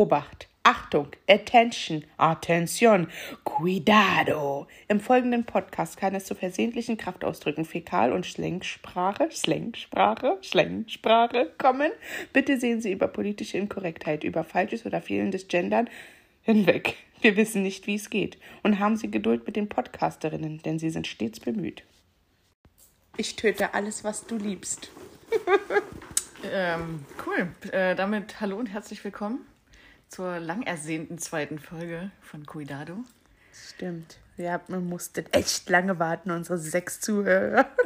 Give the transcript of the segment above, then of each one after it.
Obacht, Achtung, Attention, Attention, Cuidado. Im folgenden Podcast kann es zu versehentlichen Kraftausdrücken, Fäkal- und Schlengsprache, Schlengsprache, Schlengsprache kommen. Bitte sehen Sie über politische Inkorrektheit, über falsches oder fehlendes Gendern hinweg. Wir wissen nicht, wie es geht. Und haben Sie Geduld mit den Podcasterinnen, denn sie sind stets bemüht. Ich töte alles, was du liebst. Ähm, cool. Äh, damit hallo und herzlich willkommen zur lang ersehnten zweiten Folge von Cuidado. Stimmt. Ja, man musste echt lange warten, unsere sechs Zuhörer.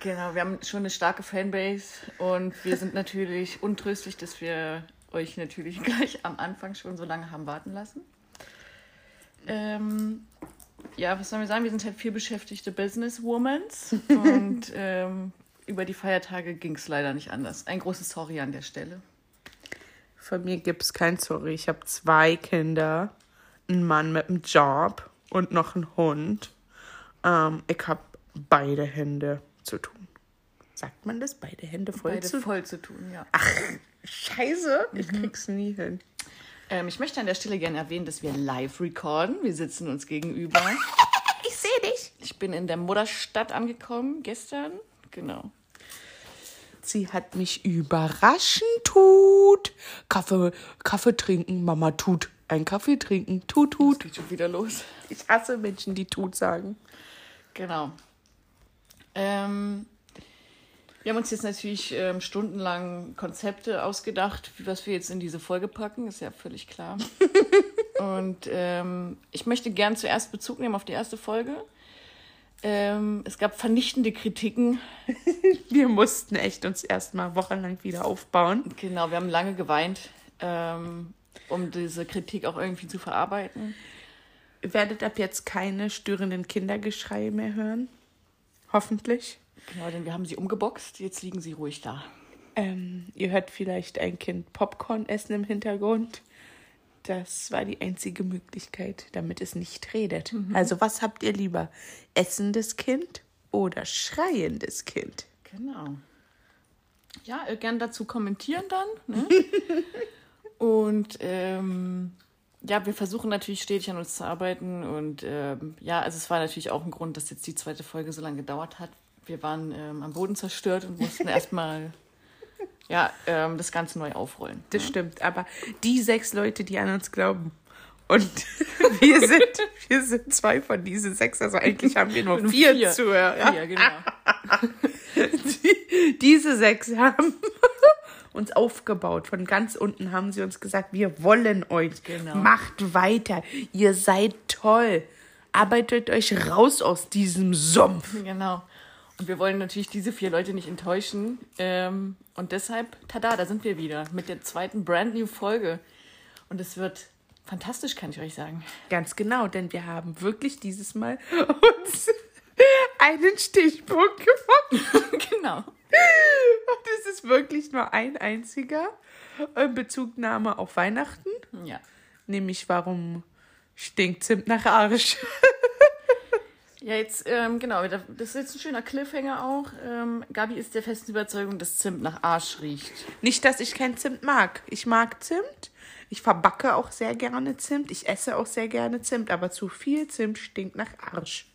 Genau, wir haben schon eine starke Fanbase und wir sind natürlich untröstlich, dass wir euch natürlich gleich am Anfang schon so lange haben warten lassen. Ähm, ja, was sollen wir sagen? Wir sind halt viel beschäftigte Businesswomans und ähm, über die Feiertage ging es leider nicht anders. Ein großes Sorry an der Stelle. Von mir gibt es kein Sorry. Ich habe zwei Kinder, einen Mann mit einem Job und noch einen Hund. Ähm, ich habe beide Hände zu tun. Sagt man das? Beide Hände voll Beide zu tun? voll zu tun, ja. Ach, scheiße. Ich krieg's nie hin. Ähm, ich möchte an der Stelle gerne erwähnen, dass wir live recorden. Wir sitzen uns gegenüber. Ich sehe dich. Ich bin in der Mutterstadt angekommen gestern. Genau. Sie hat mich überraschen tut. Kaffee, Kaffee trinken, Mama tut. Ein Kaffee trinken, tut, tut. Geht schon wieder los. Ich hasse Menschen, die tut sagen. Genau. Ähm, wir haben uns jetzt natürlich ähm, stundenlang Konzepte ausgedacht, was wir jetzt in diese Folge packen, ist ja völlig klar. Und ähm, ich möchte gern zuerst Bezug nehmen auf die erste Folge. Ähm, es gab vernichtende Kritiken. Wir mussten echt uns erstmal wochenlang wieder aufbauen. Genau, wir haben lange geweint, ähm, um diese Kritik auch irgendwie zu verarbeiten. Ihr werdet ab jetzt keine störenden Kindergeschreie mehr hören. Hoffentlich. Genau, denn wir haben sie umgeboxt, jetzt liegen sie ruhig da. Ähm, ihr hört vielleicht ein Kind Popcorn essen im Hintergrund. Das war die einzige Möglichkeit, damit es nicht redet. Also was habt ihr lieber? Essendes Kind oder schreiendes Kind? Genau. Ja, äh, gern dazu kommentieren dann. Ne? und ähm, ja, wir versuchen natürlich stetig an uns zu arbeiten. Und ähm, ja, also es war natürlich auch ein Grund, dass jetzt die zweite Folge so lange gedauert hat. Wir waren ähm, am Boden zerstört und mussten erstmal ja, ähm, das Ganze neu aufrollen. Das stimmt, aber die sechs Leute, die an uns glauben. Und wir sind, wir sind zwei von diesen sechs, also eigentlich haben wir nur vier, Vier. Zuhörer. Ja, genau. Die, diese sechs haben uns aufgebaut. Von ganz unten haben sie uns gesagt, wir wollen euch. Genau. Macht weiter. Ihr seid toll. Arbeitet euch raus aus diesem Sumpf. Genau. Und wir wollen natürlich diese vier Leute nicht enttäuschen. Ähm, und deshalb, tada, da sind wir wieder mit der zweiten brand new Folge. Und es wird fantastisch, kann ich euch sagen. Ganz genau, denn wir haben wirklich dieses Mal uns einen Stichpunkt gemacht. genau. Und es ist wirklich nur ein einziger äh, Bezugnahme auf Weihnachten. Ja. Nämlich, warum stinkt Zimt nach Arsch? Ja, jetzt, ähm, genau, das ist jetzt ein schöner Cliffhanger auch. Ähm, Gabi ist der festen Überzeugung, dass Zimt nach Arsch riecht. Nicht, dass ich kein Zimt mag. Ich mag Zimt. Ich verbacke auch sehr gerne Zimt. Ich esse auch sehr gerne Zimt. Aber zu viel Zimt stinkt nach Arsch.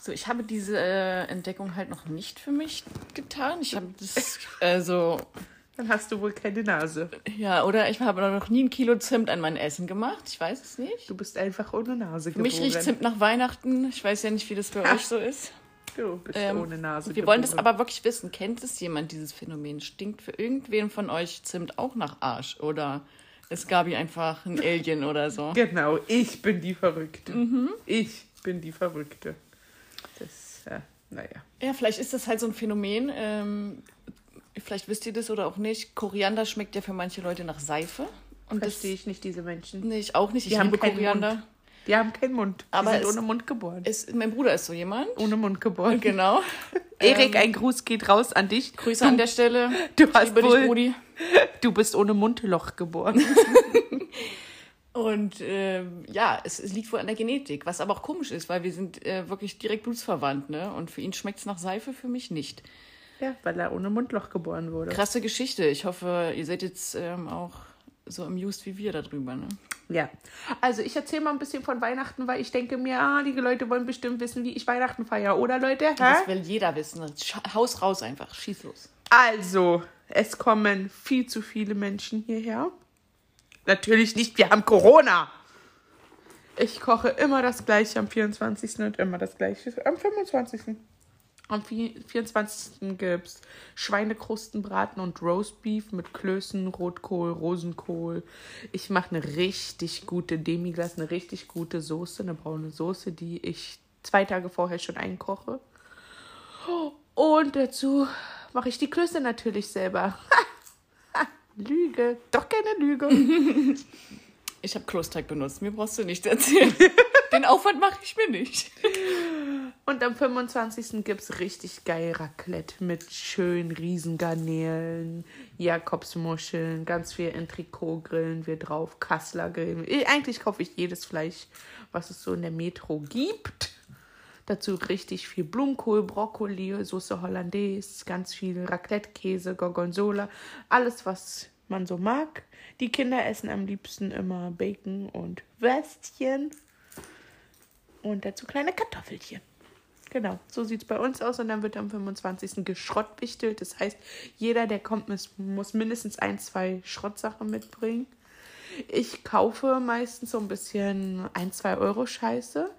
So, ich habe diese äh, Entdeckung halt noch nicht für mich getan. Ich habe das, also, Dann hast du wohl keine Nase. ja, oder ich habe noch nie ein Kilo Zimt an mein Essen gemacht. Ich weiß es nicht. Du bist einfach ohne Nase Für mich riecht Zimt nach Weihnachten. Ich weiß ja nicht, wie das bei euch so ist. Du bist Ähm, ohne Nase Wir wollen das geboren. aber wirklich wissen. Kennt es jemand, dieses Phänomen? Stinkt für irgendwen von euch Zimt auch nach Arsch? Oder ist Gabi einfach ein Alien oder so? Genau, ich bin die Verrückte. Mhm. Ich bin die Verrückte. Das, äh, naja. Ja, vielleicht ist das halt so ein Phänomen. Ähm, vielleicht wisst ihr das oder auch nicht. Koriander schmeckt ja für manche Leute nach Seife. Und das Verstehe ich nicht, diese Menschen. Nee, ich auch nicht. Ich Die haben liebe keinen Koriander. Mund. Die haben keinen Mund. Die Aber sind ohne Mund geboren. Ist, mein Bruder ist so jemand. ohne Mund geboren. Genau. Erik, ein Gruß geht raus an dich. Grüße an der Stelle. Du Ich hast wohl- dich, Brudi. Du bist ohne Mundloch geboren. Und ähm, ja, es, es liegt wohl an der Genetik, was aber auch komisch ist, weil wir sind äh, wirklich direkt blutsverwandt, ne? Und für ihn schmeckt es nach Seife, für mich nicht. Ja, weil er ohne Mundloch geboren wurde. Krasse Geschichte. Ich hoffe, ihr seid jetzt ähm, auch so amused wie wir darüber, ne? Ja. Also ich erzähle mal ein bisschen von Weihnachten, weil ich denke mir, ah, die Leute wollen bestimmt wissen, wie ich Weihnachten feiere, oder Leute? Hä? Das will jeder wissen. Haus raus einfach, schieß los. Also, es kommen viel zu viele Menschen hierher. Natürlich nicht, wir haben Corona. Ich koche immer das gleiche am 24. und immer das gleiche am 25. Am vi- 24. gibt's Schweinekrustenbraten und Roastbeef mit Klößen, Rotkohl, Rosenkohl. Ich mache eine richtig gute Demiglas, eine richtig gute Soße, eine braune Soße, die ich zwei Tage vorher schon einkoche. Und dazu mache ich die Klöße natürlich selber. Lüge, doch keine Lüge. Ich habe Klosteig benutzt, mir brauchst du nicht erzählen. Den Aufwand mache ich mir nicht. Und am 25. gibt es richtig geil Raclette mit schönen Riesengarnelen, Jakobsmuscheln, ganz viel Entrecot grillen wir drauf, Kassler grillen. Eigentlich kaufe ich jedes Fleisch, was es so in der Metro gibt. Dazu richtig viel Blumenkohl, Brokkoli, Soße Hollandaise, ganz viel Raclette-Käse, Gorgonzola, alles, was man so mag. Die Kinder essen am liebsten immer Bacon und Würstchen und dazu kleine Kartoffelchen. Genau, so sieht es bei uns aus und dann wird am 25. geschrottwichtelt. Das heißt, jeder, der kommt, muss, mindestens ein, zwei Schrottsachen mitbringen. Ich kaufe meistens so ein bisschen ein, zwei Euro Scheiße.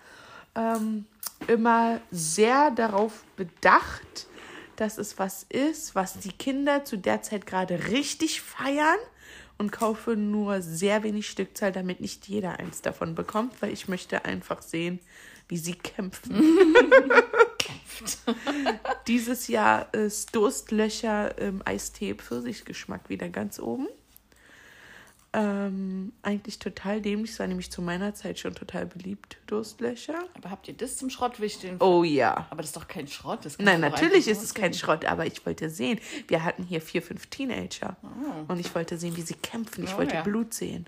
Ähm, immer sehr darauf bedacht, dass es was ist, was die Kinder zu der Zeit gerade richtig feiern und kaufe nur sehr wenig Stückzahl, damit nicht jeder eins davon bekommt, weil ich möchte einfach sehen, wie sie kämpfen. Dieses Jahr ist Durstlöcher im Eistee Pfirsichgeschmack wieder ganz oben. Ähm, eigentlich total dämlich, es war nämlich zu meiner Zeit schon total beliebt, Durstlöcher. Aber habt ihr das zum Schrottwichteln? Oh ja. Aber das ist doch kein Schrott. Nein, natürlich ist es kein. Schrott, aber ich wollte sehen. Wir hatten hier vier, fünf Teenager. Und ich wollte sehen, wie sie kämpfen. Ich Oh, wollte ja. Blut sehen.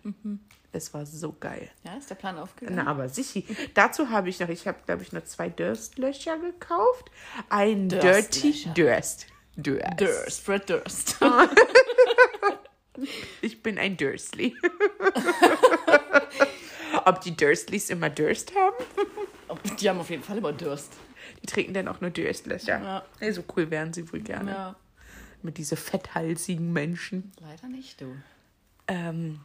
Es war so geil. Ja, ist der Plan aufgegangen? Na, aber sicher. Dazu habe ich noch, ich habe, glaube ich, noch zwei Durstlöcher gekauft. Ein Dirty. Durst. Durst. Durst, Fred Durst. Ich bin ein Dursley. Ob die Dursleys immer Durst haben? Die haben auf jeden Fall immer Durst. Die trinken dann auch nur Durstlöcher. Ja. Ey, so cool wären sie wohl gerne. Ja. Mit diese fetthalsigen Menschen. Leider nicht, du. Ähm,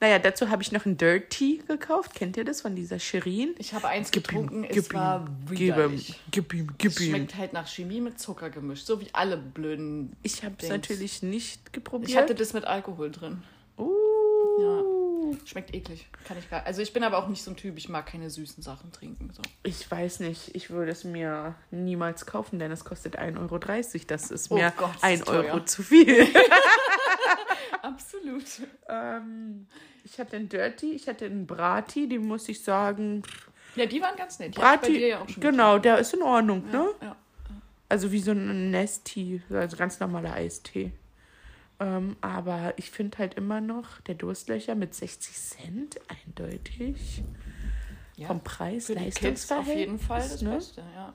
naja, dazu habe ich noch ein Dirty gekauft. Kennt ihr das von dieser Shirin? Ich habe eins Gib ihm, getrunken, gib es war ihm, gib ihm, widerlich. gib ihm, gib Es ihm. schmeckt halt nach Chemie mit Zucker gemischt, so wie alle blöden. Ich habe es natürlich nicht geprobiert. Ich hatte das mit Alkohol drin. uh, Schmeckt eklig. Kann ich gar. Also ich bin aber auch nicht so ein Typ, ich mag keine süßen Sachen trinken. So. Ich weiß nicht, ich würde es mir niemals kaufen, denn es kostet 1,30 Euro. Das ist Oh mir Gott, ist 1 das Euro zu viel. Absolut. ähm, ich hatte einen Dirty, ich hatte einen Brati, den muss ich sagen. Ja, die waren ganz nett. Die Brati, ja auch schon genau, der ist in Ordnung, ne? getrunken. Ja. Also wie so ein Nesti, also ganz normaler Eistee. Ähm, aber ich finde halt immer noch der Durstlöcher mit 60 Cent eindeutig. Ja. Vom Preis, die Kids auf jeden Fall das ne? Beste, ja.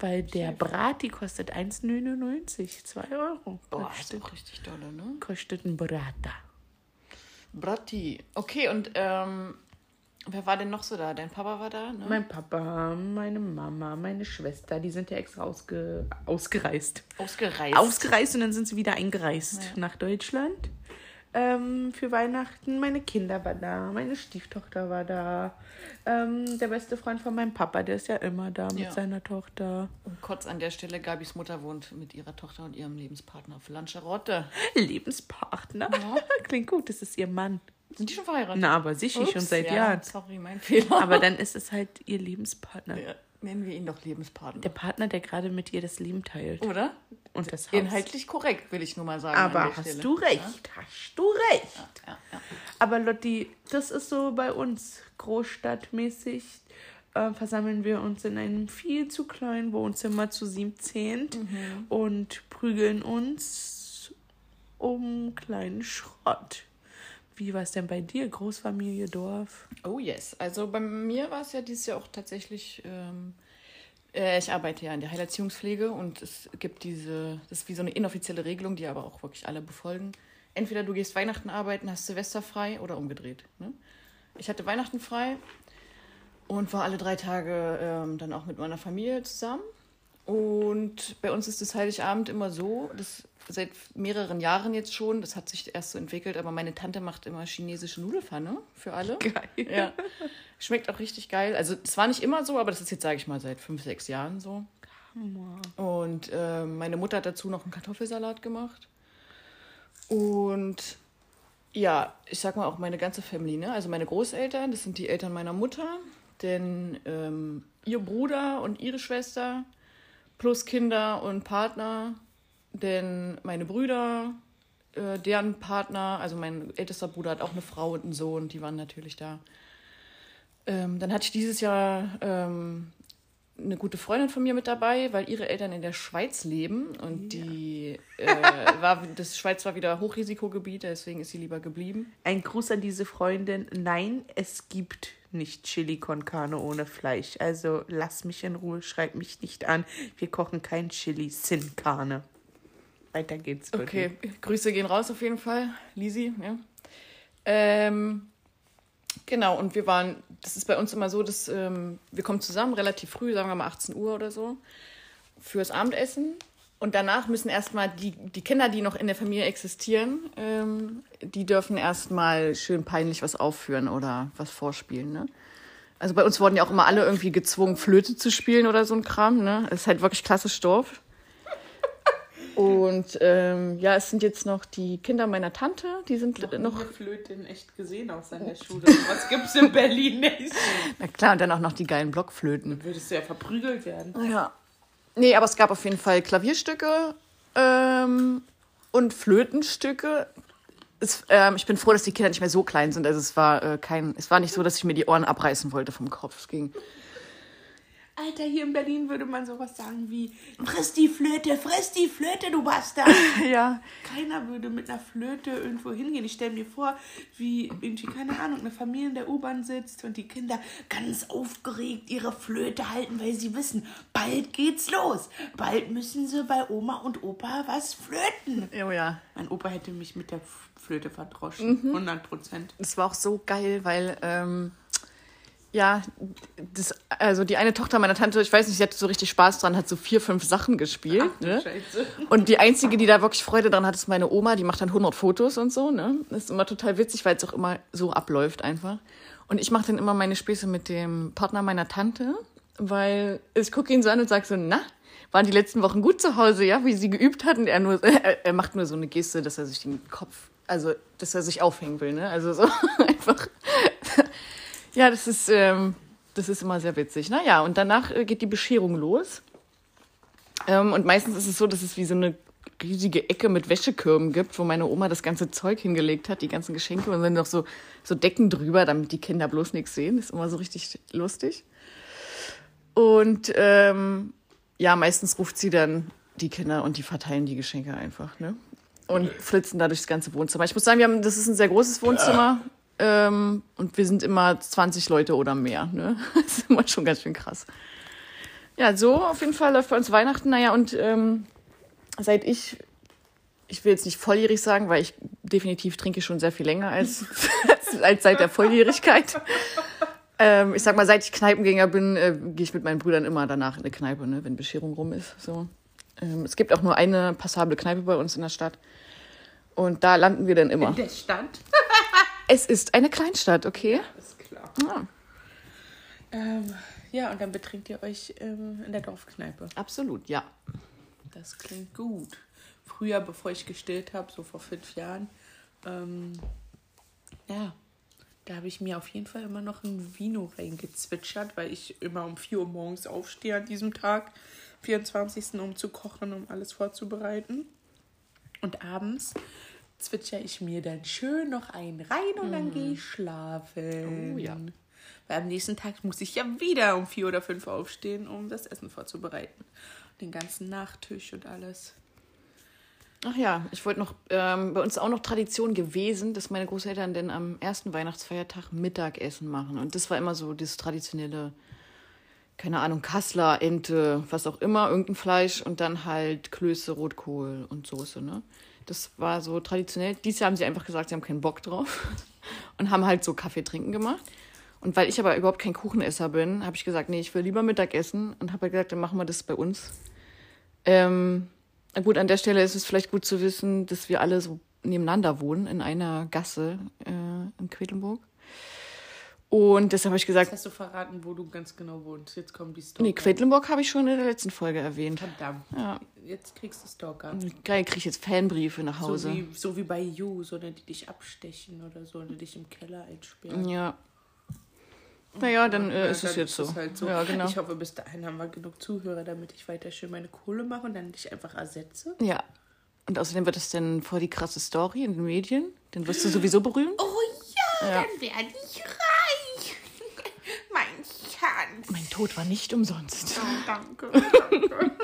Weil der Brati kostet 1,99, 2 Euro. Boah, Das ist auch richtig dolle, ne? kostet ein Brata. Bratti. Okay, und ähm, wer war denn noch so da? Dein Papa war da, ne? Mein Papa, meine Mama, meine Schwester, die sind ja extra ausge ausgereist. Ausgereist. Ausgereist und dann sind sie wieder eingereist Ja. nach Deutschland. Ähm, für Weihnachten. Meine Kinder waren da, meine Stieftochter war da. Ähm, der beste Freund von meinem Papa, der ist ja immer da mit Ja. seiner Tochter. Und kurz an der Stelle, Gabis Mutter wohnt mit ihrer Tochter und ihrem Lebenspartner auf Lanzarote. Lebenspartner. Klingt gut, das ist ihr Mann. Sind die schon verheiratet? Na, aber sicher schon Ups, seit ja, Jahren. Sorry, mein Fehler. Aber dann ist es halt ihr Lebenspartner. Ja, nennen wir ihn doch Lebenspartner. Der Partner, der gerade mit ihr das Leben teilt. Oder? Und das Haus. Inhaltlich korrekt, will ich nur mal sagen. Aber hast Stelle. du recht, hast du recht. Ja, ja. Aber Lotti, das ist so bei uns großstadtmäßig. Äh, versammeln wir uns in einem viel zu kleinen Wohnzimmer zu 17 Mhm. und prügeln uns um kleinen Schrott. Wie war es denn bei dir? Großfamilie, Dorf? Oh yes. Also bei mir war es ja dieses Jahr auch tatsächlich. Ähm, äh, ich arbeite ja in der Heilerziehungspflege und es gibt diese, das ist wie so eine inoffizielle Regelung, die aber auch wirklich alle befolgen. entweder du gehst Weihnachten arbeiten, hast Silvester frei oder umgedreht. Ne? Ich hatte Weihnachten frei und war alle drei Tage ähm, dann auch mit meiner Familie zusammen. Und bei uns ist das Heiligabend immer so, das seit mehreren Jahren jetzt schon, das hat sich erst so entwickelt, aber meine Tante macht immer chinesische Nudelfanne für alle. Geil. Ja. Schmeckt auch richtig geil. Also es war nicht immer so, aber das ist jetzt, sage ich mal, seit fünf, sechs Jahren so. Und äh, meine Mutter hat dazu noch einen Kartoffelsalat gemacht. Und ja, ich sag mal auch meine ganze Family, ne? Also meine Großeltern, das sind die Eltern meiner Mutter, denn ähm, ihr Bruder und ihre Schwester plus Kinder und Partner, denn meine Brüder, äh, deren Partner, also mein ältester Bruder hat auch eine Frau und einen Sohn, die waren natürlich da. Ähm, dann hatte ich dieses Jahr ähm, eine gute Freundin von mir mit dabei, weil ihre Eltern in der Schweiz leben und ja. die äh, war das Schweiz war wieder Hochrisikogebiet, deswegen ist sie lieber geblieben. Ein Gruß an diese Freundin. Nein, es gibt nicht Chili con Carne ohne Fleisch. Also lass mich in Ruhe, schreib mich nicht an. Wir kochen kein Chili sin Carne. Weiter geht's. Bitte. Okay, Grüße gehen raus auf jeden Fall, Lisi. Ja. Ähm, Genau, und wir waren, das ist bei uns immer so, dass ähm, wir kommen zusammen relativ früh, sagen wir mal 18 Uhr oder so, fürs Abendessen. Und danach müssen erstmal die, die Kinder, die noch in der Familie existieren, ähm, die dürfen erstmal schön peinlich was aufführen oder was vorspielen. Ne? Also bei uns wurden ja auch immer alle irgendwie gezwungen, Flöte zu spielen oder so ein Kram. Ne? Das ist halt wirklich klassisch Dorf. Und ähm, ja, es sind jetzt noch die Kinder meiner Tante, die sind noch. noch Flöte in echt gesehen aus der Schule. Was gibt's in Berlin nicht? Na klar, und dann auch noch die geilen Blockflöten. Dann würdest du ja verprügelt werden. Ja. Nee, aber es gab auf jeden Fall Klavierstücke ähm, und Flötenstücke. Es, ähm, ich bin froh, dass die Kinder nicht mehr so klein sind. Also es war äh, kein, es war nicht so, dass ich mir die Ohren abreißen wollte vom Kopf. Es ging Alter, hier in Berlin würde man sowas sagen wie, friss die Flöte, friss die Flöte, du Bastard. ja. Keiner würde mit einer Flöte irgendwo hingehen. Ich stelle mir vor, wie irgendwie, keine Ahnung, eine Familie in der U-Bahn sitzt und die Kinder ganz aufgeregt ihre Flöte halten, weil sie wissen, bald geht's los. Bald müssen sie bei Oma und Opa was flöten. Oh ja. Mein Opa hätte mich mit der Flöte verdroschen. Mhm. 100 Prozent. Es war auch so geil, weil... Ähm ja, das, also die eine Tochter meiner Tante, ich weiß nicht, sie hatte so richtig Spaß dran, hat so vier, fünf Sachen gespielt. Ach, ne? Und die einzige, die da wirklich Freude dran hat, ist meine Oma, die macht dann 100 Fotos und so. Ne? Das ist immer total witzig, weil es auch immer so abläuft einfach. Und ich mache dann immer meine Späße mit dem Partner meiner Tante, weil ich gucke ihn so an und sage so, na, waren die letzten Wochen gut zu Hause, ja, wie sie geübt hat. Und er, nur, er, er macht nur so eine Geste, dass er sich den Kopf, also dass er sich aufhängen will, ne? Also so einfach ja, das ist, ähm, das ist immer sehr witzig. Naja, und danach äh, geht die Bescherung los. Ähm, und meistens ist es so, dass es wie so eine riesige Ecke mit Wäschekürben gibt, wo meine Oma das ganze Zeug hingelegt hat, die ganzen Geschenke und dann noch so, so Decken drüber, damit die Kinder bloß nichts sehen. Das ist immer so richtig lustig. Und ähm, ja, meistens ruft sie dann die Kinder und die verteilen die Geschenke einfach, ne? Und flitzen da durchs ganze Wohnzimmer. Ich muss sagen, wir haben, das ist ein sehr großes Wohnzimmer. Ähm, und wir sind immer 20 Leute oder mehr. Ne? Das ist immer schon ganz schön krass. Ja, so auf jeden Fall läuft bei uns Weihnachten. Naja, und ähm, seit ich, ich will jetzt nicht volljährig sagen, weil ich definitiv trinke schon sehr viel länger als, als seit der Volljährigkeit. Ähm, ich sag mal, seit ich Kneipengänger bin, äh, gehe ich mit meinen Brüdern immer danach in eine Kneipe, ne, wenn Bescherung rum ist. So. Ähm, es gibt auch nur eine passable Kneipe bei uns in der Stadt. Und da landen wir dann immer. In der Stadt? Es ist eine Kleinstadt, okay? Ja, ist klar. Ja. Ähm, ja, und dann betrinkt ihr euch ähm, in der Dorfkneipe. Absolut, ja. Das klingt gut. Früher, bevor ich gestillt habe, so vor fünf Jahren, ähm, ja, da habe ich mir auf jeden Fall immer noch ein Vino reingezwitschert, weil ich immer um 4 Uhr morgens aufstehe an diesem Tag, 24. um zu kochen, um alles vorzubereiten. Und abends zwitscher ich mir dann schön noch einen rein und dann gehe ich schlafen. Oh ja. Weil am nächsten Tag muss ich ja wieder um vier oder fünf aufstehen, um das Essen vorzubereiten. Den ganzen Nachtisch und alles. Ach ja, ich wollte noch, ähm, bei uns auch noch Tradition gewesen, dass meine Großeltern denn am ersten Weihnachtsfeiertag Mittagessen machen. Und das war immer so das traditionelle, keine Ahnung, Kassler, Ente, was auch immer, irgendein Fleisch und dann halt Klöße, Rotkohl und Soße, ne? Das war so traditionell. Dieses Jahr haben sie einfach gesagt, sie haben keinen Bock drauf und haben halt so Kaffee trinken gemacht. Und weil ich aber überhaupt kein Kuchenesser bin, habe ich gesagt, nee, ich will lieber Mittag essen und habe halt gesagt, dann machen wir das bei uns. Ähm, gut, an der Stelle ist es vielleicht gut zu wissen, dass wir alle so nebeneinander wohnen, in einer Gasse äh, in Quedlinburg. Und deshalb habe ich gesagt. Jetzt hast du verraten, wo du ganz genau wohnst. Jetzt kommen die Stalker. Nee, Quedlinburg habe ich schon in der letzten Folge erwähnt. Verdammt. Ja. Jetzt kriegst du Stalker. Geil, kriege ich jetzt Fanbriefe nach So Hause. wie, so wie bei You, so die dich abstechen oder so, oder dich im Keller einsperren. ja. Naja, dann äh, Ja, ist es dann jetzt so. es halt so. Ja, genau. Ich hoffe, bis dahin haben wir genug Zuhörer, damit ich weiter schön meine Kohle mache und dann dich einfach ersetze. Ja. Und außerdem wird es dann voll die krasse Story in den Medien. Den wirst du sowieso berühren. Oh ja, Ja. dann werde ich reich. Mein Schatz. Mein Tod war nicht umsonst. Oh, danke.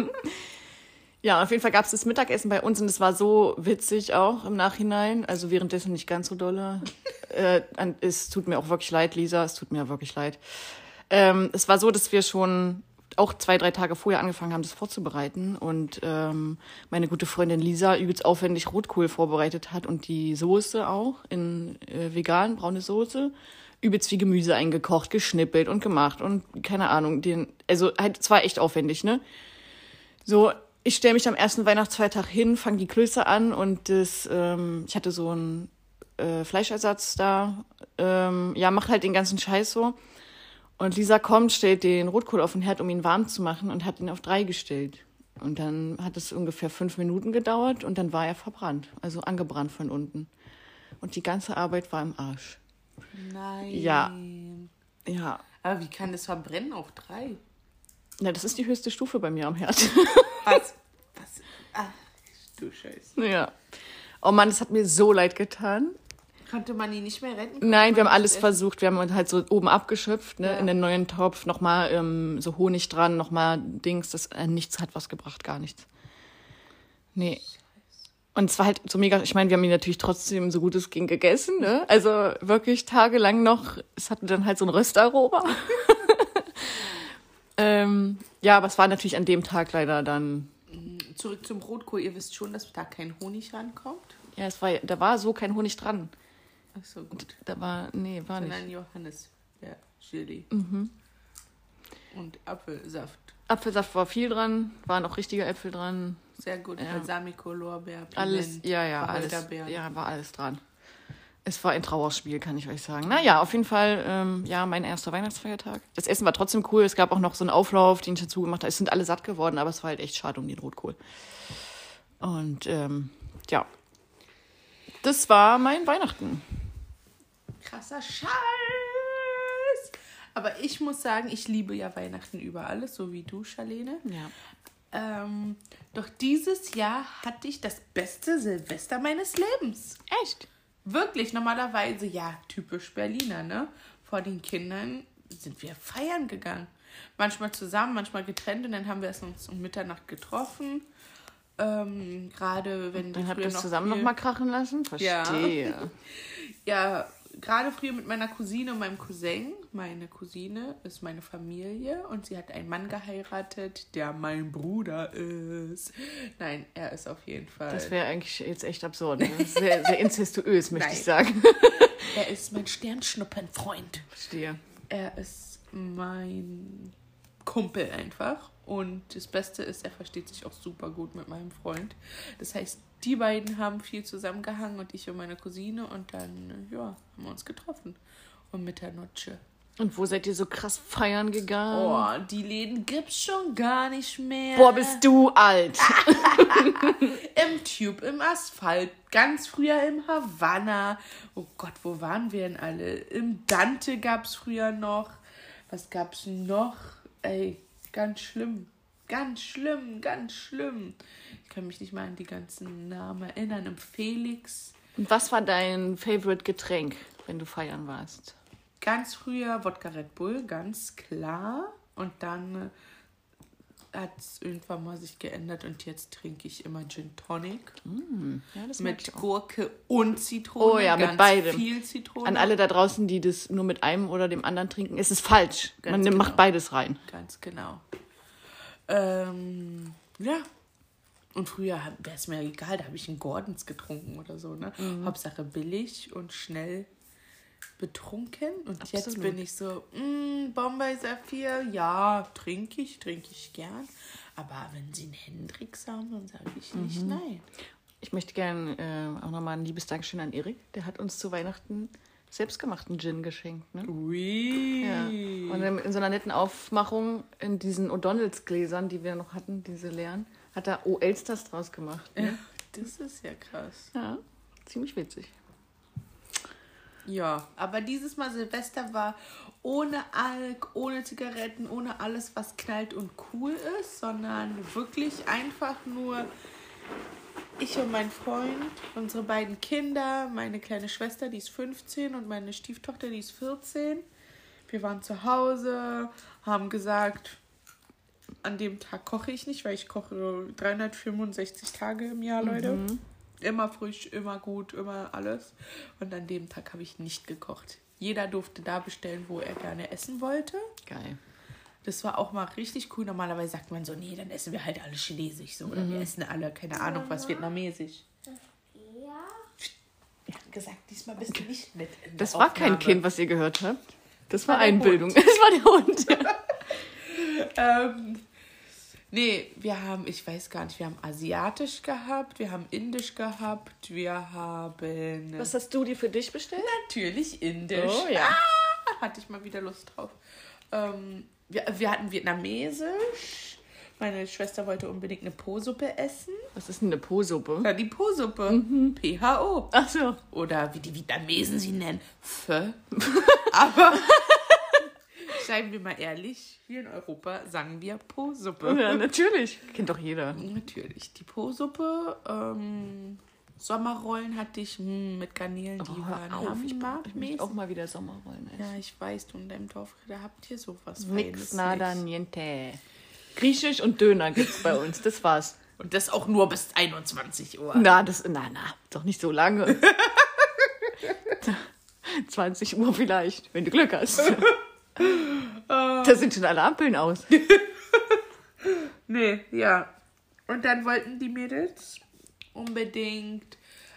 Ja, auf jeden Fall gab es das Mittagessen bei uns und es war so witzig auch im Nachhinein. Also währenddessen nicht ganz so dolle. äh, es tut mir auch wirklich leid, Lisa, es tut mir wirklich leid. Ähm, es war so, dass wir schon auch zwei, drei Tage vorher angefangen haben, das vorzubereiten. Und ähm, meine gute Freundin Lisa übelst aufwendig Rotkohl vorbereitet hat und die Soße auch in äh, vegan, braune Soße. Übelst wie Gemüse eingekocht, geschnippelt und gemacht und keine Ahnung, den, also halt, es war echt aufwendig, ne? So, ich stelle mich am ersten Weihnachtsfeiertag hin, fange die Klöße an und das, ähm, ich hatte so einen äh, Fleischersatz da. Ähm, ja, mach halt den ganzen Scheiß so. Und Lisa kommt, stellt den Rotkohl auf den Herd, um ihn warm zu machen und hat ihn auf drei gestellt. Und dann hat es ungefähr fünf Minuten gedauert und dann war er verbrannt, also angebrannt von unten. Und die ganze Arbeit war im Arsch. Nein. Ja. Ja, Aber wie kann das verbrennen auf drei? na, das ist die höchste Stufe bei mir am Herd. Was? Was? Ach, du Scheiße. ja. Oh Mann, das hat mir so leid getan. Konnte man ihn nicht mehr retten? Konnte Nein, wir haben alles nicht versucht. Wir haben halt so oben abgeschöpft, ne, Ja. in den neuen Topf, nochmal ähm, so Honig dran, nochmal Dings. Das äh, nichts hat was gebracht, gar nichts. Nee. Und es war halt so mega, ich meine, wir haben ihn natürlich trotzdem so gut es ging gegessen, ne? Also wirklich tagelang noch, es hatte dann halt so ein Röstaroma. ähm, ja, aber es war natürlich an dem Tag leider dann? Zurück zum Rotkohl. Ihr wisst schon, dass da kein Honig rankommt? ja, es war, da war so kein Honig dran. Ach so, gut. Da war, nee, war nicht. Sondern Johannes. Ja, Chili. Und Apfelsaft. Apfelsaft war viel dran, waren auch richtige Äpfel dran. Sehr gut. Ja. Balsamico, Lorbeer, Alles, Piment, ja, ja, alles, ja, war alles dran. Es war ein Trauerspiel, kann ich euch sagen. Naja, auf jeden Fall, ähm, ja, mein erster Weihnachtsfeiertag. Das Essen war trotzdem cool. Es gab auch noch so einen Auflauf, den ich dazu gemacht habe. Es sind alle satt geworden, aber es war halt echt schade um den Rotkohl. Und ähm, ja, das war mein Weihnachten. Krasser Scheiß. Aber ich muss sagen, ich liebe ja Weihnachten über alles, so wie du, Charlene. Ja. Ähm, doch dieses Jahr hatte ich das beste Silvester meines Lebens. Echt? Wirklich, normalerweise, ja, typisch Berliner, ne? Vor den Kindern sind wir feiern gegangen. Manchmal zusammen, manchmal getrennt und dann haben wir es uns um Mitternacht getroffen. Ähm, Gerade wenn Dann habt ihr es zusammen viel- noch mal krachen lassen? Verstehe. Ja, gerade früher mit meiner Cousine und meinem Cousin. Meine Cousine ist meine Familie und sie hat einen Mann geheiratet, der mein Bruder ist. Nein, er ist auf jeden Fall. Das wäre eigentlich jetzt echt absurd. Ne? Sehr, sehr incestuös, möchte ich sagen. er ist mein Sternschnuppenfreund. Verstehe. Er ist mein Kumpel einfach. Und das Beste ist, er versteht sich auch super gut mit meinem Freund. Das heißt, die beiden haben viel zusammengehangen und ich und meine Cousine. Und dann, ja, haben wir uns getroffen. Um Mitternoche. Und wo seid ihr so krass feiern gegangen? Oh, die Läden gibt's schon gar nicht mehr. Boah, bist du alt. Im Tube, im Asphalt, ganz früher im Havanna. Oh Gott, wo waren wir denn alle? Im Dante gab's früher noch. Was gab's noch? Ey, ganz schlimm. Ganz schlimm, ganz schlimm. Ich kann mich nicht mal an die ganzen Namen erinnern. Im Felix. Und was war dein Favorite Getränk, wenn du feiern warst? Ganz früher Wodka Red Bull, ganz klar. Und dann hat es irgendwann mal sich geändert und jetzt trinke ich immer Gin Tonic. Ja, das Mit Gurke und Zitrone. Oh ja, mit beidem. Viel Zitrone. An alle da draußen, die das nur mit einem oder dem anderen trinken, ist es falsch. Ganz Man genau. macht beides rein. Ganz genau. Ähm, ja. Und früher wäre es mir egal, da habe ich einen Gordons getrunken oder so, ne? Mhm. Hauptsache billig und schnell betrunken. Und jetzt Absolut. bin ich so, mm, Bombay Saphir, ja, trinke ich, trinke ich gern. Aber wenn sie einen Hendrix haben, dann sage ich nicht Mhm. nein. Ich möchte gerne äh, auch nochmal ein liebes Dankeschön an Erik. Der hat uns zu Weihnachten selbstgemachten Gin geschenkt. Ne? Ui. Ja. Und in, in so einer netten Aufmachung in diesen O'Donnells Gläsern, die wir noch hatten, diese leeren, hat er O Elsters draus gemacht. Ne? das ist ja krass. Ja, ziemlich witzig. Ja, aber dieses Mal Silvester war ohne Alk, ohne Zigaretten, ohne alles, was knallt und cool ist, sondern wirklich einfach nur ich und mein Freund, unsere beiden Kinder, meine kleine Schwester, die ist 15 und meine Stieftochter, die ist 14. Wir waren zu Hause, haben gesagt, an dem Tag koche ich nicht, weil ich koche 365 Tage im Jahr, Leute. Immer frisch, immer gut, immer alles. Und an dem Tag habe ich nicht gekocht. Jeder durfte da bestellen, wo er gerne essen wollte. Geil. Das war auch mal richtig cool. Normalerweise sagt man so, nee, dann essen wir halt alle chinesisch so. Oder wir essen alle, keine Ahnung, was vietnamesisch. Ja. Wir haben gesagt, diesmal bist du nicht mit. in der Das war kein Aufnahme. Kind, was ihr gehört habt. Das war war Einbildung. Das war der Hund. Ja. Ähm, nee, wir haben, ich weiß gar nicht, wir haben asiatisch gehabt, wir haben indisch gehabt, wir haben Was hast du dir für dich bestellt? natürlich indisch. Oh ja. Ah, hatte ich mal wieder Lust drauf. Ähm, wir, wir hatten vietnamesisch. Meine Schwester wollte unbedingt eine Po-Suppe essen. Was ist denn eine Po-Suppe? Ja, die Po-Suppe. Mhm. PHO. Ach so. Oder wie die Vietnamesen sie nennen. Pho. Aber seien wir mal ehrlich, hier in Europa sagen wir Po-Suppe. Ja, natürlich. Kennt doch jeder. Natürlich. Die Po-Suppe, ähm, Sommerrollen hatte ich mh, mit Garnelen, die Oh, waren auf, ich, ich möchte auch mal wieder Sommerrollen essen. Ja, ich weiß, du in deinem Dorf, da habt ihr sowas Nix, nada, nicht. niente. Griechisch und Döner gibt's bei uns. Das war's. Und das auch nur bis 21 Uhr. Na, das, na, na, doch nicht so lange. 20 Uhr vielleicht, wenn du Glück hast. da sind schon alle Ampeln aus. Nee, ja. Und dann wollten die Mädels unbedingt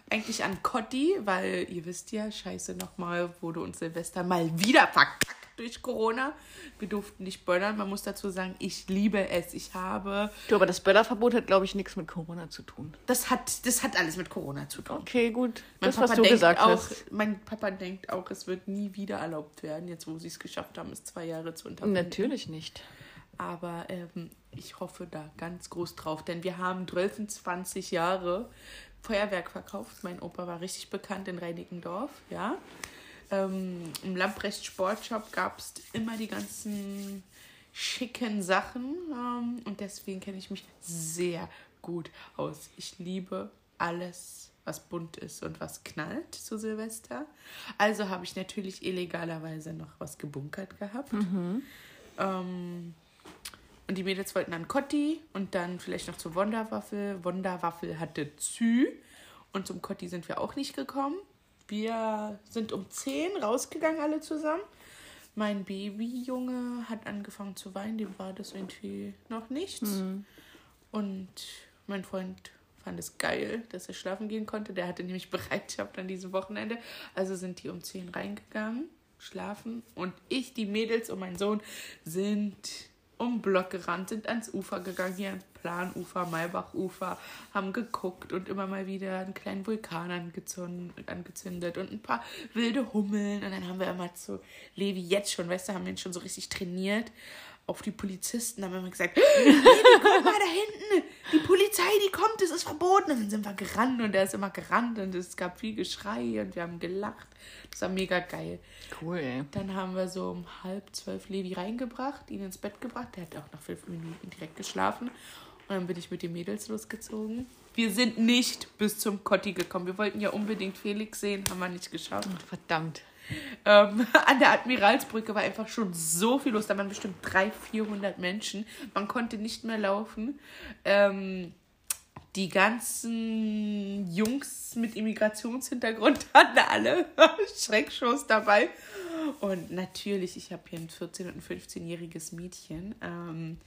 eigentlich an Cotti, weil ihr wisst ja, scheiße nochmal, wurde uns Silvester mal wieder verkackt durch Corona. Wir durften nicht böllern. Man muss dazu sagen, ich liebe es. Ich habe. Du, aber das Böllerverbot hat, glaube ich, nichts mit Corona zu tun. Das hat, das hat alles mit Corona zu tun. Okay, gut. Mein Das, Papa was du denkt gesagt auch, hast. Mein Papa denkt auch, es wird nie wieder erlaubt werden, jetzt wo sie es geschafft haben, es zwei Jahre zu unterbinden. Natürlich nicht. Aber ähm, ich hoffe da ganz groß drauf, denn wir haben 12, 20 Jahre Feuerwerk verkauft. Mein Opa war richtig bekannt in Reinickendorf, ja. Ähm, Im Lamprecht Sportshop gab es immer die ganzen schicken Sachen ähm, und deswegen kenne ich mich sehr gut aus. Ich liebe alles, was bunt ist und was knallt zu Silvester. Also habe ich natürlich illegalerweise noch was gebunkert gehabt. Ähm, und die Mädels wollten dann Cotti und dann vielleicht noch zur Wonderwaffel. Wonderwaffel hatte Zü. Und zum Cotti sind wir auch nicht gekommen. Wir sind um 10 rausgegangen, alle zusammen. Mein Babyjunge hat angefangen zu weinen, dem war das irgendwie noch nichts. Und mein Freund fand es geil, dass er schlafen gehen konnte. Der hatte nämlich Bereitschaft an diesem Wochenende. Also sind die um 10 reingegangen, schlafen. Und ich, die Mädels und mein Sohn sind um Block gerannt, sind ans Ufer gegangen, hier ans Planufer, Maybachufer, haben geguckt und immer mal wieder einen kleinen Vulkan angezündet, und ein paar wilde Hummeln. Und dann haben wir immer zu Levi jetzt schon, weißt du, haben wir ihn schon so richtig trainiert auf die Polizisten, haben wir immer gesagt, Levi, guck mal da hinten, die Polizei, die kommt, es ist verboten. Und dann sind wir gerannt und er ist immer gerannt und es gab viel Geschrei und wir haben gelacht. Das war mega geil. Cool, ey. Dann haben wir so um halb zwölf Levi reingebracht, ihn ins Bett gebracht. Der hat auch nach fünf Minuten direkt geschlafen. Und dann bin ich mit den Mädels losgezogen. Wir sind nicht bis zum Kotti gekommen. Wir wollten ja unbedingt Felix sehen, haben wir nicht geschafft. Verdammt. Ähm, an der Admiralsbrücke war einfach schon so viel los. Da waren bestimmt 300, 400 Menschen. Man konnte nicht mehr laufen. Ähm, die ganzen Jungs mit Immigrationshintergrund hatten alle Schreckshows dabei. Und natürlich, ich habe hier ein 14- und ein 15-jähriges Mädchen. Ähm,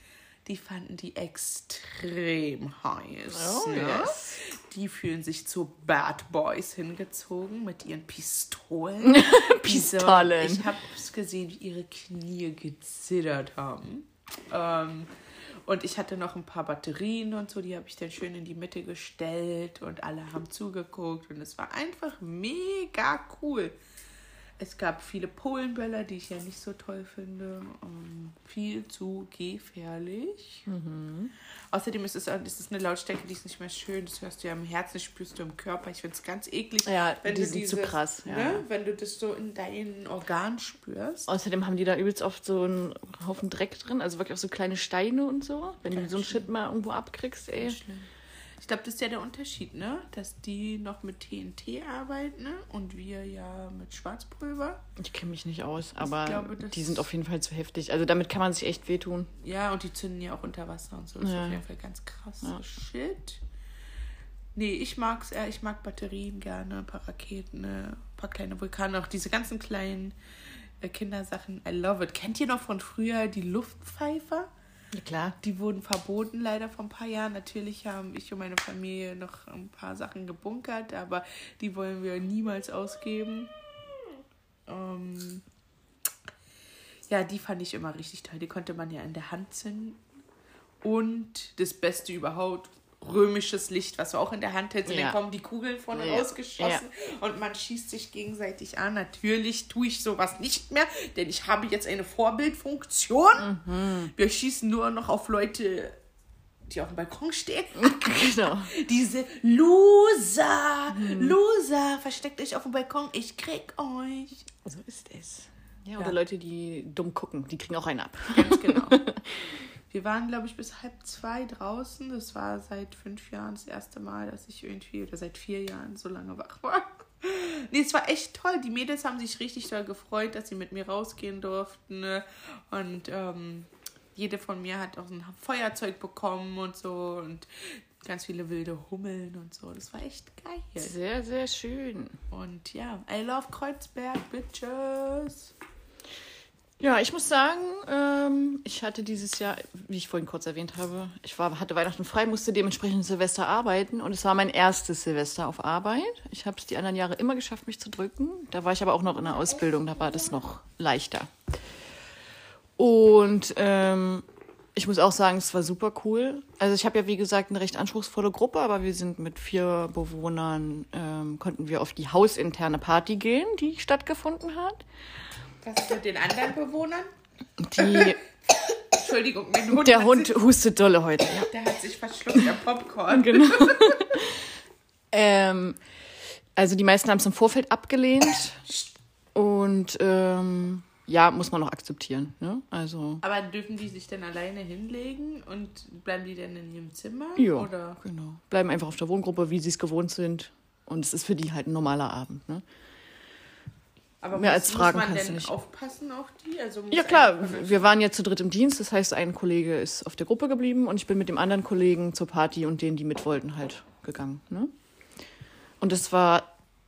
die fanden die extrem heiß. Oh, ne? yes. Die fühlen sich zu Bad Boys hingezogen mit ihren Pistolen. Pistolen. Diese- Ich habe gesehen, wie ihre Knie gezittert haben. Ähm, und ich hatte noch ein paar Batterien und so, die habe ich dann schön in die Mitte gestellt und alle haben zugeguckt und es war einfach mega cool. Es gab viele Polenböller, die ich ja nicht so toll finde. Ähm, viel zu gefährlich. Außerdem ist es, ist es eine Lautstärke, die ist nicht mehr schön. Das hörst du ja im Herzen, das spürst du im Körper. Ich finde es ganz eklig. Ja, wenn die du sind zu dieses, krass, ja. Ne, wenn du das so in deinen Organen spürst. Außerdem haben die da übelst oft so einen Haufen Dreck drin, also wirklich auch so kleine Steine und so. Wenn du so einen Shit mal irgendwo abkriegst, ey. Schlimm. Ich glaube, das ist ja der Unterschied, ne? Dass die noch mit TNT arbeiten ne? und wir ja mit Schwarzpulver. Ich kenne mich nicht aus, aber glaube, die sind auf jeden Fall zu heftig. Also damit kann man sich echt wehtun. Ja, und die zünden ja auch unter Wasser und so. Das ist Ja. auf jeden Fall ganz krass. Shit. Nee, ich mag's eher. Ich mag Batterien gerne, ein paar Raketen, ein paar kleine Vulkane, auch diese ganzen kleinen äh, Kindersachen. I love it. Kennt ihr noch von früher die Luftpfeifer? Klar. Die wurden verboten leider vor ein paar Jahren. Natürlich haben ich und meine Familie noch ein paar Sachen gebunkert, aber die wollen wir niemals ausgeben. Ähm, ja, die fand ich immer richtig toll. Die konnte man ja in der Hand zünden. Und das Beste überhaupt, römisches Licht, was du auch in der Hand hältst. Und Ja. dann kommen die Kugeln vorne Ja. rausgeschossen und man schießt sich gegenseitig an. Natürlich tue ich sowas nicht mehr, denn ich habe jetzt eine Vorbildfunktion. Wir schießen nur noch auf Leute, die auf dem Balkon stehen. genau. Diese Loser, Loser, versteckt euch auf dem Balkon, ich krieg euch. So ist es. Ja, oder Leute, die dumm gucken, die kriegen auch einen ab. Ganz genau. Wir waren, glaube ich, bis halb zwei draußen. Das war seit fünf Jahren das erste Mal, dass ich irgendwie, oder seit vier Jahren so lange wach war. Nee, es war echt toll. Die Mädels haben sich richtig doll gefreut, dass sie mit mir rausgehen durften. ne? Und ähm, jede von mir hat auch ein Feuerzeug bekommen und so. Und ganz viele wilde Hummeln und so. Das war echt geil. Sehr, sehr schön. Und ja, I love Kreuzberg, Bitches. Ja, ich muss sagen, ähm, ich hatte dieses Jahr, wie ich vorhin kurz erwähnt habe, ich war, hatte Weihnachten frei, musste dementsprechend Silvester arbeiten und es war mein erstes Silvester auf Arbeit. Ich habe es die anderen Jahre immer geschafft, mich zu drücken. Da war ich aber auch noch in der Ausbildung, da war das noch leichter. Und ähm, ich muss auch sagen, es war super cool. Also ich habe ja, wie gesagt, eine recht anspruchsvolle Gruppe, aber wir sind mit vier Bewohnern, ähm, konnten wir auf die hausinterne Party gehen, die stattgefunden hat. Was ist mit den anderen Bewohnern? Die, Entschuldigung, mein Hund. der Hund Sich, hustet dolle heute. Ja. der hat sich verschluckt, der Popcorn. Genau. ähm, also die meisten haben es im Vorfeld abgelehnt. Und ähm, ja, muss man noch akzeptieren. Ne? Also Aber dürfen die sich denn alleine hinlegen und bleiben die denn in ihrem Zimmer? ja, Oder? genau. Bleiben einfach auf der Wohngruppe, wie sie es gewohnt sind. Und es ist für die halt ein normaler Abend. Ne? Aber Mehr muss, als Fragen muss man kannst denn nicht. aufpassen auf die? Also Ja klar, wir waren jetzt zu dritt im Dienst. Das heißt, ein Kollege ist auf der Gruppe geblieben und ich bin mit dem anderen Kollegen zur Party und denen, die mit wollten, halt gegangen. Ne? Und es war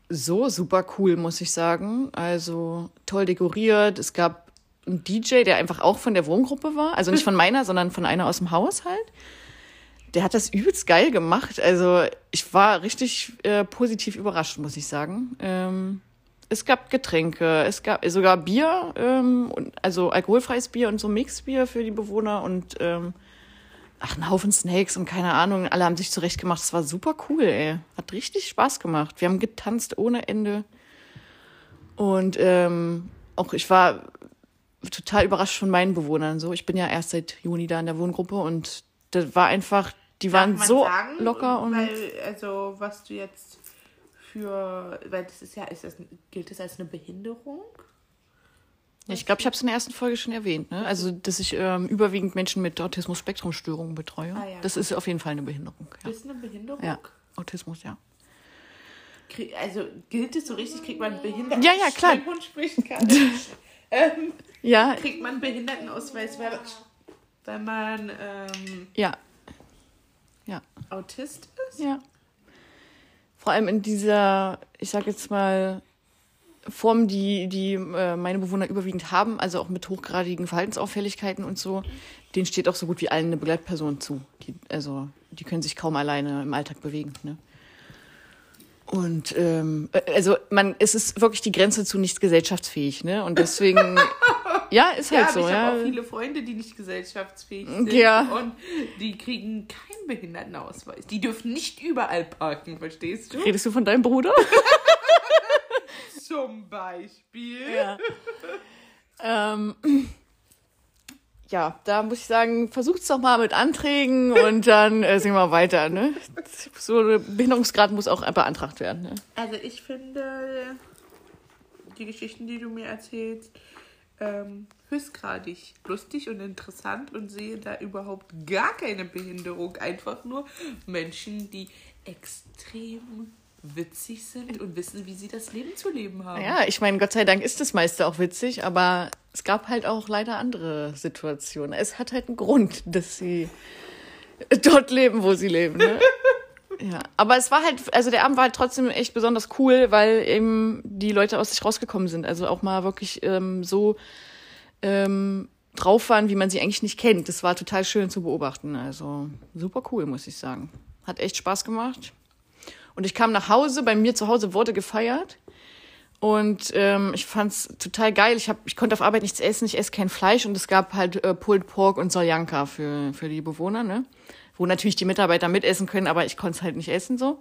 so super cool, muss ich sagen. Also toll dekoriert. Es gab einen DJ, der einfach auch von der Wohngruppe war. Also nicht von meiner, sondern von einer aus dem Haushalt. Der hat das übelst geil gemacht. Also ich war richtig äh, positiv überrascht, muss ich sagen. Ähm, es gab Getränke, es gab sogar Bier, ähm, und, also alkoholfreies Bier und so Mixbier für die Bewohner und ähm, ach, ein Haufen Snakes und keine Ahnung. Alle haben sich zurechtgemacht. Es war super cool, ey. Hat richtig Spaß gemacht. Wir haben getanzt ohne Ende. Und ähm, auch ich war total überrascht von meinen Bewohnern. So, ich bin ja erst seit Juni da in der Wohngruppe und das war einfach, die Darf waren so sagen, locker und Weil, also, was du jetzt für. Weil das ist ja. Ist das, gilt das als eine Behinderung? ich glaube, ich habe es in der ersten Folge schon erwähnt. Ne? Also, dass ich ähm, überwiegend Menschen mit Autismus-Spektrum-Störungen betreue. Ah, ja. Das ist auf jeden Fall eine Behinderung. Ja. Ist eine Behinderung? ja, Autismus, ja. Krieg, also gilt es so richtig? Kriegt man Behinderten? Ja, ja, klar. Hund spricht ähm, Ja, kriegt man Behindertenausweis, weil, weil man ähm, ja, ja. Autist ist? Ja. Vor allem in dieser, ich sag jetzt mal, Formen, die, die äh, meine Bewohner überwiegend haben, also auch mit hochgradigen Verhaltensauffälligkeiten und so, denen steht auch so gut wie allen eine Begleitperson zu. Die, also die können sich kaum alleine im Alltag bewegen. Ne? Und ähm, äh, also man, es ist wirklich die Grenze zu nicht gesellschaftsfähig, ne? Und deswegen, ja, ist halt ja, so. ich ja. habe auch viele Freunde, die nicht gesellschaftsfähig sind. Ja. Und die kriegen keinen Behindertenausweis. Die dürfen nicht überall parken, verstehst du? Redest du von deinem Bruder? Zum Beispiel. Ja. ähm, ja, da muss ich sagen, versucht's doch mal mit Anträgen und dann äh, sehen wir weiter. Ne? So ein Behinderungsgrad muss auch beantragt werden. Ne? Also ich finde die Geschichten, die du mir erzählst, ähm, höchstgradig lustig und interessant und sehe da überhaupt gar keine Behinderung. Einfach nur Menschen, die extrem witzig sind und wissen, wie sie das Leben zu leben haben. Ja, ich meine, Gott sei Dank ist das meiste auch witzig, aber es gab halt auch leider andere Situationen. Es hat halt einen Grund, dass sie dort leben, wo sie leben. Ne? Ja, aber es war halt, also der Abend war halt trotzdem echt besonders cool, weil eben die Leute aus sich rausgekommen sind. Also auch mal wirklich ähm, so ähm, drauf waren, wie man sie eigentlich nicht kennt. Das war total schön zu beobachten. Also super cool, muss ich sagen. Hat echt Spaß gemacht. Und ich kam nach Hause, bei mir zu Hause wurde gefeiert. Und ähm, ich fand's total geil. Ich, hab, ich konnte auf Arbeit nichts essen, ich esse kein Fleisch und es gab halt äh, Pulled Pork und Soljanka für, für die Bewohner, ne? Wo natürlich die Mitarbeiter mitessen können, aber ich konnte es halt nicht essen so.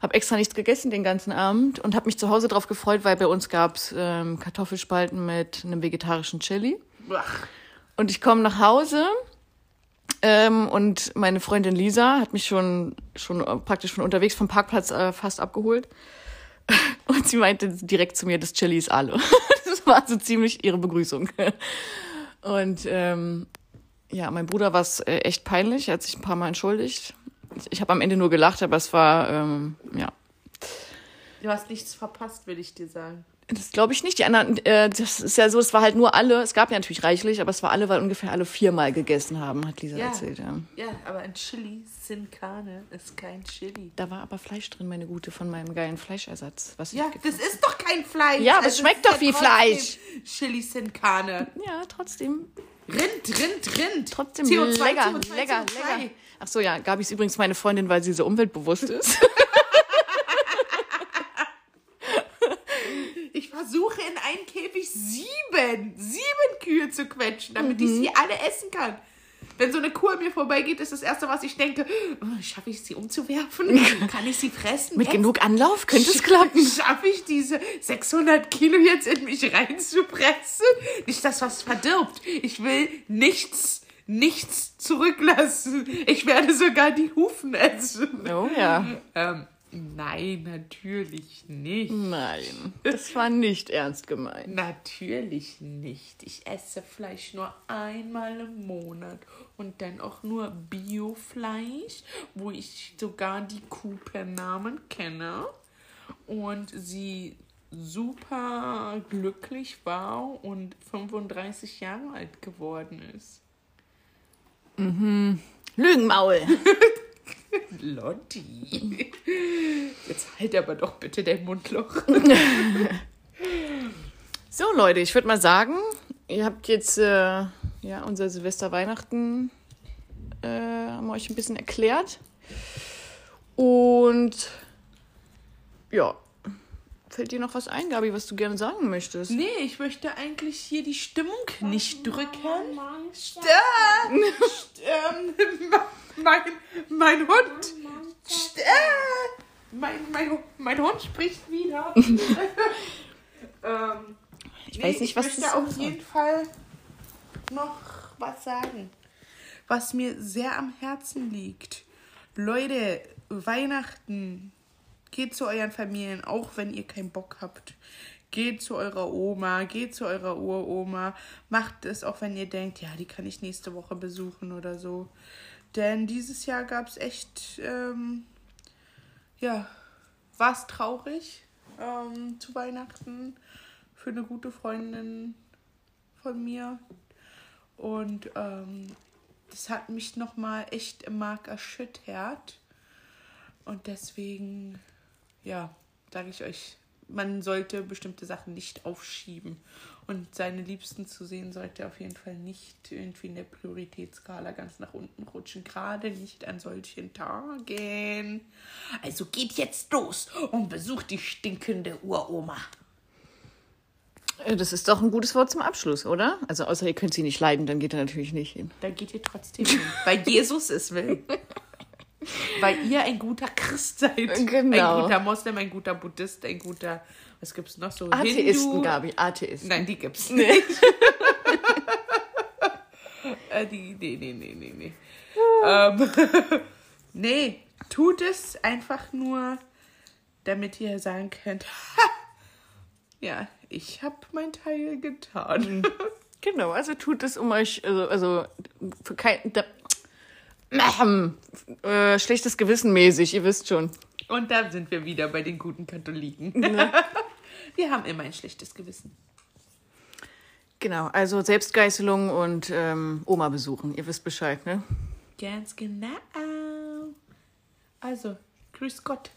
Hab extra nichts gegessen den ganzen Abend und habe mich zu Hause drauf gefreut, weil bei uns gab's ähm, Kartoffelspalten mit einem vegetarischen Chili. Ach, Und ich komme nach Hause ähm, und meine Freundin Lisa hat mich schon, schon äh, praktisch von unterwegs vom Parkplatz äh, fast abgeholt. Und sie meinte direkt zu mir, das Chili ist alle. Das war so ziemlich ihre Begrüßung. Und ähm, ja, mein Bruder war es äh, echt peinlich. Er hat sich ein paar Mal entschuldigt. Ich habe am Ende nur gelacht, aber es war, ähm, ja, du hast nichts verpasst, will ich dir sagen. Das glaube ich nicht. Die anderen, äh, das ist ja so, es war halt nur alle, es gab ja natürlich reichlich, aber es war alle, weil ungefähr alle viermal gegessen haben, hat Lisa Ja. erzählt, ja. Ja, aber ein Chili sin Carne ist kein Chili. Da war aber Fleisch drin, meine Gute, von meinem geilen Fleischersatz. Was Ja, das ist doch kein Fleisch. Ja, aber es Also schmeckt ist doch wie Fleisch. Chili sin Carne. ja, trotzdem, Rind, Rind, Rind. trotzdem CO2, lecker, CO2, lecker, CO2. lecker. Ach so, ja, Gabi ist übrigens meine Freundin, weil sie so umweltbewusst ist. Ich versuche in einen Käfig sieben, sieben Kühe zu quetschen, damit ich Mhm. sie alle essen kann. Wenn so eine Kuh an mir vorbeigeht, ist das Erste, was ich denke, oh, schaffe ich sie umzuwerfen? Kann ich sie fressen? Mit Jetzt? genug Anlauf könnte es klappen. Schaffe ich diese 600 Kilo jetzt in mich reinzupressen? Nicht, dass was verdirbt. Ich will nichts, nichts zurücklassen. Ich werde sogar die Hufen essen. Oh ja. Ähm, nein, natürlich nicht. Nein, das war nicht ernst gemeint. Natürlich nicht. Ich esse Fleisch nur einmal im Monat und dann auch nur Biofleisch, wo ich sogar die Kuh per Namen kenne und sie super glücklich war und 35 Jahre alt geworden ist. Lügenmaul. Lotti. Jetzt halt aber doch bitte dein Mundloch. So, Leute, ich würde mal sagen, ihr habt jetzt äh, ja unser Silvester-Weihnachten äh, haben wir euch ein bisschen erklärt. Und ja, fällt dir noch was ein, Gabi, was du gerne sagen möchtest? Nee, ich möchte eigentlich hier die Stimmung nicht drücken. Monster. Stern! Stern! Mein, mein Hund! Stern! Mein, mein, mein Hund spricht wieder. ähm, Ich weiß nicht, was ich möchte das auf jeden Fall noch was sagen, was mir sehr am Herzen liegt. Leute, Weihnachten, geht zu euren Familien, auch wenn ihr keinen Bock habt. Geht zu eurer Oma, geht zu eurer Uroma. Macht es, auch wenn ihr denkt, ja, die kann ich nächste Woche besuchen oder so. Denn dieses Jahr gab es echt, ähm, ja, war es traurig ähm, zu Weihnachten für eine gute Freundin von mir. Und ähm, das hat mich nochmal echt im Mark erschüttert. Und deswegen, ja, sage ich euch man sollte bestimmte Sachen nicht aufschieben. Und seine Liebsten zu sehen sollte auf jeden Fall nicht irgendwie in der Prioritätsskala ganz nach unten rutschen. Gerade nicht an solchen Tagen. Also geht jetzt los und besucht die stinkende Uroma. Äh, Das ist doch ein gutes Wort zum Abschluss, oder? Also außer ihr könnt sie nicht leiden, dann geht er natürlich nicht hin. Da geht ihr trotzdem hin, weil Jesus es will. Weil ihr ein guter Christ seid. Genau. Ein guter Moslem, ein guter Buddhist, ein guter, was gibt's noch so? Atheisten, Hindu. Gabi, Atheisten. Nein, die gibt's nicht. äh, die, nee, nee, nee, nee, nee. ähm, nee, tut es einfach nur, damit ihr sagen könnt, ja, ich habe mein Teil getan. Genau, also tut es um euch, also, also für kein, äh, schlechtes Gewissen mäßig, ihr wisst schon. Und da sind wir wieder bei den guten Katholiken. Wir haben immer ein schlechtes Gewissen. Genau, also Selbstgeißelung und ähm, Oma besuchen, ihr wisst Bescheid, ne? Ganz genau. Also, grüß Gott.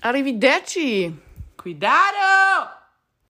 Arrivederci! Cuidado!